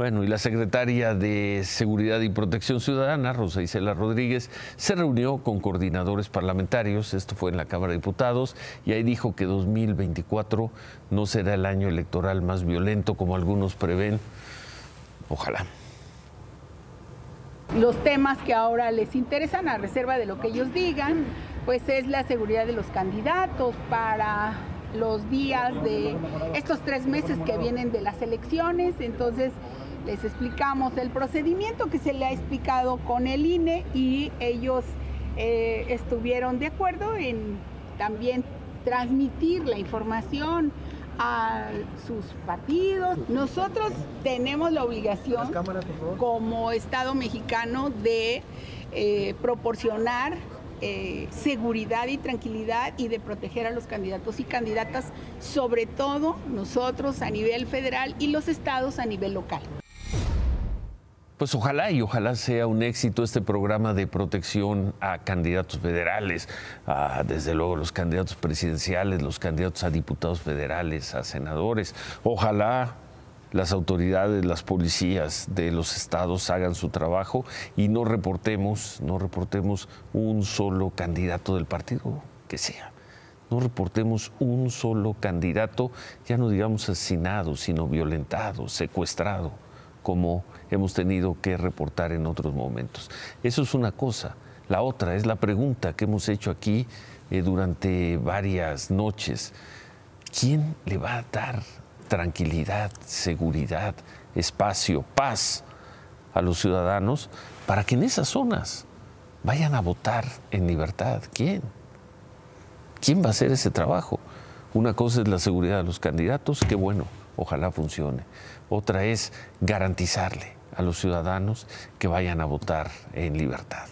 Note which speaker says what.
Speaker 1: Bueno, y la secretaria de Seguridad y Protección Ciudadana, Rosa Isela Rodríguez, se reunió con coordinadores parlamentarios, esto fue en la Cámara de Diputados, y ahí dijo que 2024 no será el año electoral más violento como algunos prevén. Ojalá.
Speaker 2: Los temas que ahora les interesan, a reserva de lo que ellos digan, pues es la seguridad de los candidatos para los días de estos tres meses que vienen de las elecciones. Entonces, les explicamos el procedimiento que se le ha explicado con el INE y ellos eh, estuvieron de acuerdo en también transmitir la información a sus partidos. Nosotros tenemos la obligación como Estado mexicano de eh, proporcionar eh, seguridad y tranquilidad y de proteger a los candidatos y candidatas, sobre todo nosotros a nivel federal y los estados a nivel local.
Speaker 1: Pues ojalá y ojalá sea un éxito este programa de protección a candidatos federales, a, desde luego los candidatos presidenciales, los candidatos a diputados federales, a senadores. Ojalá las autoridades, las policías de los estados hagan su trabajo y no reportemos, no reportemos un solo candidato del partido que sea. No reportemos un solo candidato, ya no digamos asesinado, sino violentado, secuestrado, como hemos tenido que reportar en otros momentos. Eso es una cosa. La otra es la pregunta que hemos hecho aquí eh, durante varias noches. ¿Quién le va a dar tranquilidad, seguridad, espacio, paz a los ciudadanos para que en esas zonas vayan a votar en libertad. ¿Quién? ¿Quién va a hacer ese trabajo? Una cosa es la seguridad de los candidatos, qué bueno, ojalá funcione. Otra es garantizarle a los ciudadanos que vayan a votar en libertad.